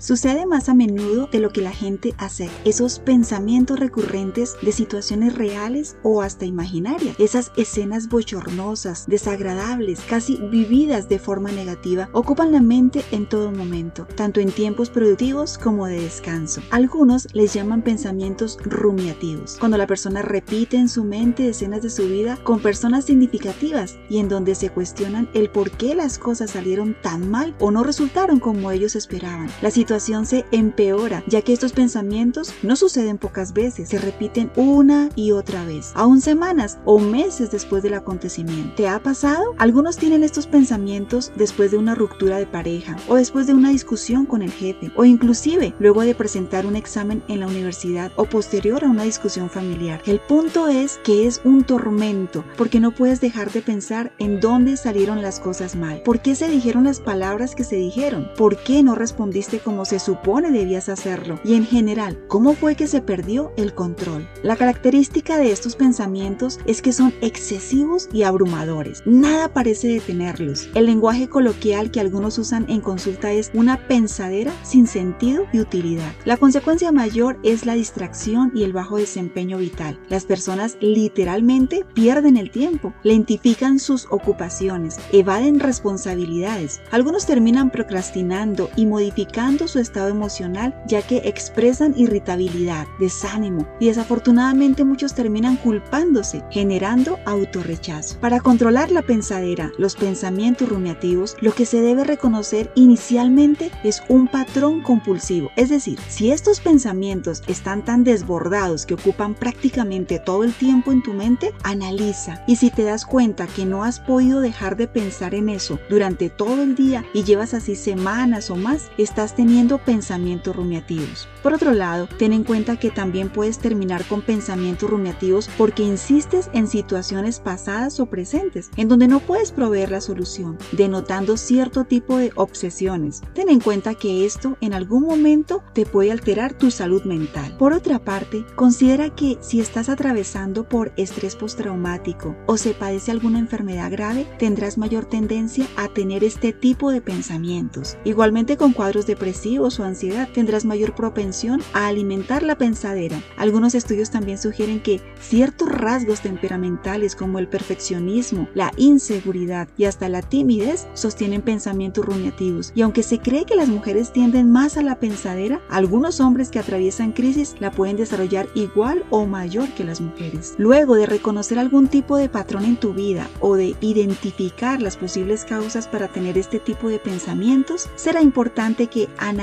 Sucede más a menudo de lo que la gente hace. Esos pensamientos recurrentes de situaciones reales o hasta imaginarias. Esas escenas bochornosas, desagradables, casi vividas de forma negativa, ocupan la mente en todo momento, tanto en tiempos productivos como de descanso. Algunos les llaman pensamientos rumiativos, cuando la persona repite en su mente escenas de su vida con personas significativas y en donde se cuestionan el por qué las cosas salieron tan mal o no resultaron como ellos esperaban. La situación se empeora, ya que estos pensamientos no suceden pocas veces, se repiten una y otra vez, aún semanas o meses después del acontecimiento. ¿Te ha pasado? Algunos tienen estos pensamientos después de una ruptura de pareja o después de una discusión con el jefe o inclusive luego de presentar un examen en la universidad o posterior a una discusión familiar. El punto es que es un tormento porque no puedes dejar de pensar en dónde salieron las cosas mal, por qué se dijeron las palabras que se dijeron, por qué no respondiste como se supone debías hacerlo y en general, cómo fue que se perdió el control. La característica de estos pensamientos es que son excesivos y abrumadores. Nada parece detenerlos. El lenguaje coloquial que algunos usan en consulta es una pensadera sin sentido y utilidad. La consecuencia mayor es la distracción y el bajo desempeño vital. Las personas literalmente pierden el tiempo, lentifican sus ocupaciones, evaden responsabilidades. Algunos terminan procrastinando y modificando su estado emocional ya que expresan irritabilidad, desánimo y desafortunadamente muchos terminan culpándose, generando autorrechazo. Para controlar la pensadera, los pensamientos rumiativos, lo que se debe reconocer inicialmente es un patrón compulsivo. Es decir, si estos pensamientos están tan desbordados que ocupan prácticamente todo el tiempo en tu mente, analiza y si te das cuenta que no has podido dejar de pensar en eso durante todo el día y llevas así semanas o más, estás teniendo pensamientos rumiativos. Por otro lado, ten en cuenta que también puedes terminar con pensamientos rumiativos porque insistes en situaciones pasadas o presentes en donde no puedes proveer la solución, denotando cierto tipo de obsesiones. Ten en cuenta que esto en algún momento te puede alterar tu salud mental. Por otra parte, considera que si estás atravesando por estrés postraumático o se padece alguna enfermedad grave, tendrás mayor tendencia a tener este tipo de pensamientos. Igualmente con cuadros depresivos o ansiedad tendrás mayor propensión a alimentar la pensadera. Algunos estudios también sugieren que ciertos rasgos temperamentales como el perfeccionismo, la inseguridad y hasta la timidez sostienen pensamientos rumiativos. Y aunque se cree que las mujeres tienden más a la pensadera, algunos hombres que atraviesan crisis la pueden desarrollar igual o mayor que las mujeres. Luego de reconocer algún tipo de patrón en tu vida o de identificar las posibles causas para tener este tipo de pensamientos, será importante que analices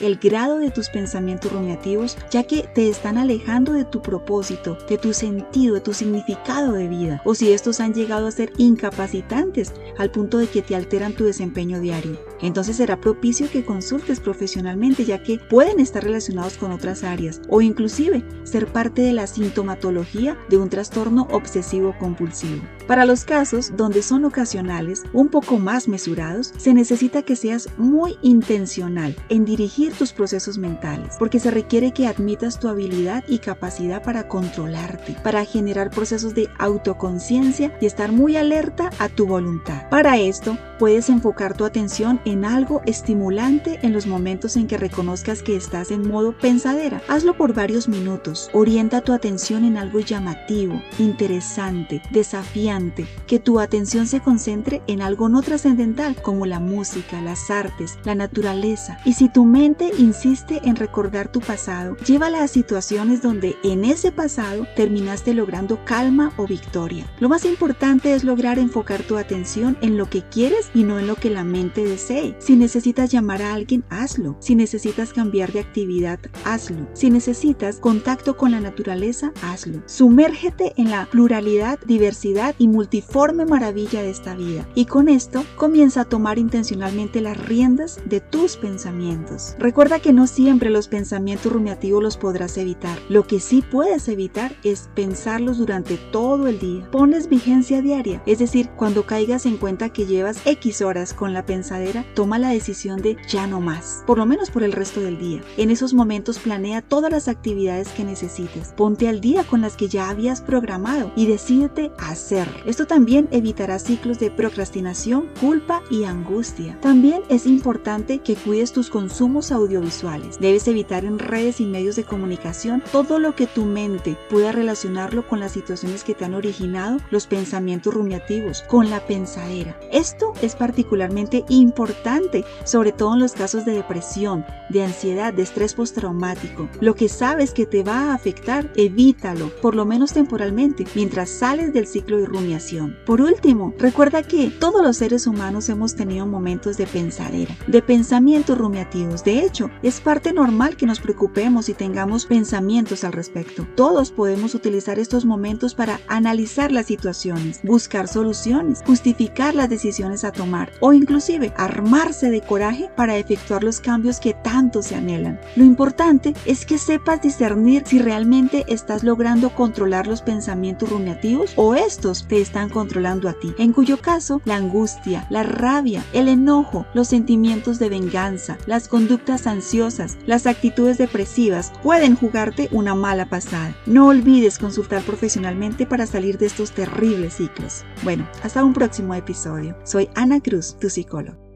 el grado de tus pensamientos rumiativos, ya que te están alejando de tu propósito, de tu sentido, de tu significado de vida, o si estos han llegado a ser incapacitantes al punto de que te alteran tu desempeño diario. Entonces será propicio que consultes profesionalmente, ya que pueden estar relacionados con otras áreas o inclusive ser parte de la sintomatología de un trastorno obsesivo compulsivo. Para los casos donde son ocasionales, un poco más mesurados, se necesita que seas muy intencional en dirigir tus procesos mentales, porque se requiere que admitas tu habilidad y capacidad para controlarte, para generar procesos de autoconciencia y estar muy alerta a tu voluntad. Para esto, puedes enfocar tu atención en algo estimulante en los momentos en que reconozcas que estás en modo pensadera. Hazlo por varios minutos. Orienta tu atención en algo llamativo, interesante, desafiante, que tu atención se concentre en algo no trascendental como la música, las artes, la naturaleza. Y si tu mente insiste en recordar tu pasado, llévala a situaciones donde en ese pasado terminaste logrando calma o victoria. Lo más importante es lograr enfocar tu atención en lo que quieres y no en lo que la mente Si necesitas llamar a alguien, hazlo. Si necesitas cambiar de actividad, hazlo. Si necesitas contacto con la naturaleza, hazlo. Sumérgete en la pluralidad, diversidad y multiforme maravilla de esta vida. Y con esto comienza a tomar intencionalmente las riendas de tus pensamientos. Recuerda que no siempre los pensamientos rumiativos los podrás evitar. Lo que sí puedes evitar es pensarlos durante todo el día. Ponles vigencia diaria, es decir, cuando caigas en cuenta que llevas X horas con la pensadera, toma la decisión de ya no más, por lo menos por el resto del día. En esos momentos planea todas las actividades que necesites. Ponte al día con las que ya habías programado y decídete a hacer. Esto también evitará ciclos de procrastinación, culpa y angustia. También es importante que cuides tus consumos audiovisuales. Debes evitar en redes y medios de comunicación todo lo que tu mente pueda relacionarlo con las situaciones que te han originado los pensamientos rumiativos, con la pensadera. Esto es particularmente importante, sobre todo en los casos de depresión, de ansiedad, de estrés postraumático. Lo que sabes que te va a afectar, evítalo, por lo menos temporalmente, mientras sales del ciclo de rumiación. Por último, recuerda que todos los seres humanos hemos tenido momentos de pensadera, de pensamientos rumiativos. De hecho, es parte normal que nos preocupemos y tengamos pensamientos al respecto. Todos podemos utilizar estos momentos para analizar las situaciones, buscar soluciones, justificar las decisiones a tomar o inclusive armarse de coraje para efectuar los cambios que tanto se anhelan. Lo importante es que sepas discernir si realmente estás logrando controlar los pensamientos rumiativos o estos te están controlando a ti, en cuyo caso la angustia, la rabia, el enojo, los sentimientos de venganza, las conductas ansiosas, las actitudes depresivas pueden jugarte una mala pasada. No olvides consultar profesionalmente para salir de estos terribles ciclos. Bueno, hasta un próximo episodio. Soy Ana Cruz, tu psicólogo.